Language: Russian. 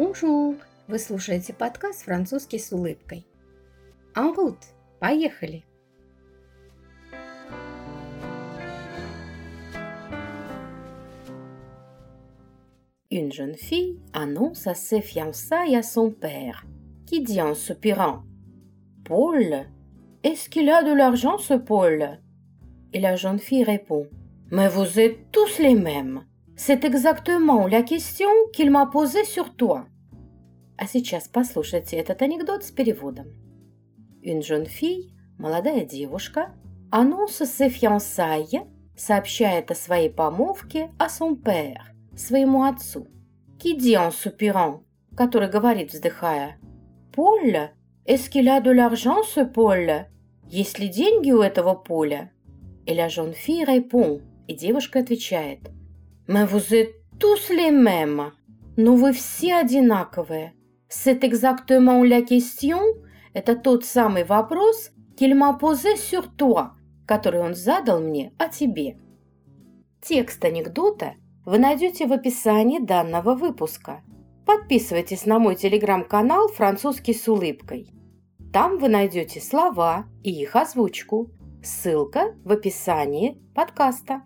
Бонжур! Вы слушаете подкаст «Французский с улыбкой». En route! Поехали! Une jeune fille annonce à ses fiançailles à son père, qui dit en soupirant Paul, est-ce qu'il a de l'argent ce Paul Et la jeune fille répond Mais vous êtes tous les mêmes. C'est exactement la question qu'il m'a posée sur toi. А сейчас послушайте этот анекдот с переводом. Une jeune fille, молодая девушка, annonce ses fiançailles, сообщает о своей помолвке à son père, своему отцу. Qui dit en soupirant, который говорит, вздыхая, Paul, est-ce qu'il a de l'argent ce Paul? Есть ли деньги у этого Поля? Et la jeune fille répond, и девушка отвечает, Mais vous êtes tous les вы все одинаковые. C'est exactement la question. Это тот самый вопрос, qu'il m'a posé sur который он задал мне о тебе. Текст анекдота вы найдете в описании данного выпуска. Подписывайтесь на мой телеграм-канал «Французский с улыбкой». Там вы найдете слова и их озвучку. Ссылка в описании подкаста.